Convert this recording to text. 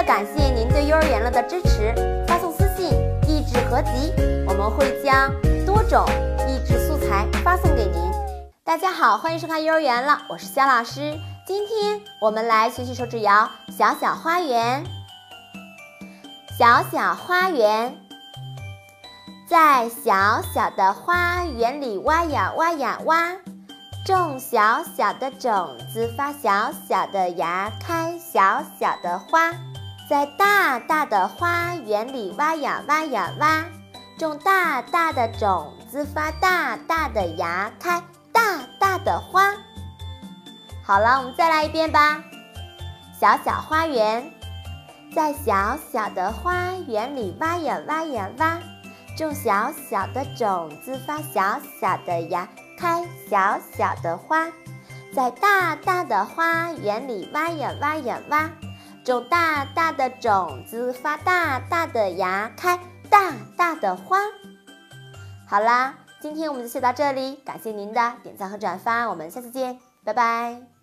了感谢您对幼儿园了的支持，发送私信“益智合集”，我们会将多种益智素材发送给您。大家好，欢迎收看幼儿园了，我是肖老师。今天我们来学习手指谣《小小花园》。小小花园，在小小的花园里挖呀挖呀挖，种小小的种子，发小小的芽，开小小的花。在大大的花园里挖呀挖呀挖，种大大的种子，发大大的芽，开大大的花。好了，我们再来一遍吧。小小花园。在小小的花园里挖呀挖呀挖，种小小的种子，发小小的芽，开小小的花。在大大的花园里挖呀挖呀挖，种大大的种子，发大大的芽，开大大的花。好啦，今天我们就写到这里，感谢您的点赞和转发，我们下次见，拜拜。